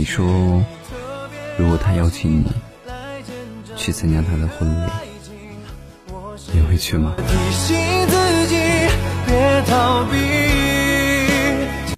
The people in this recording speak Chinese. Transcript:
你说如果他邀请你去参加他的婚礼你会去吗？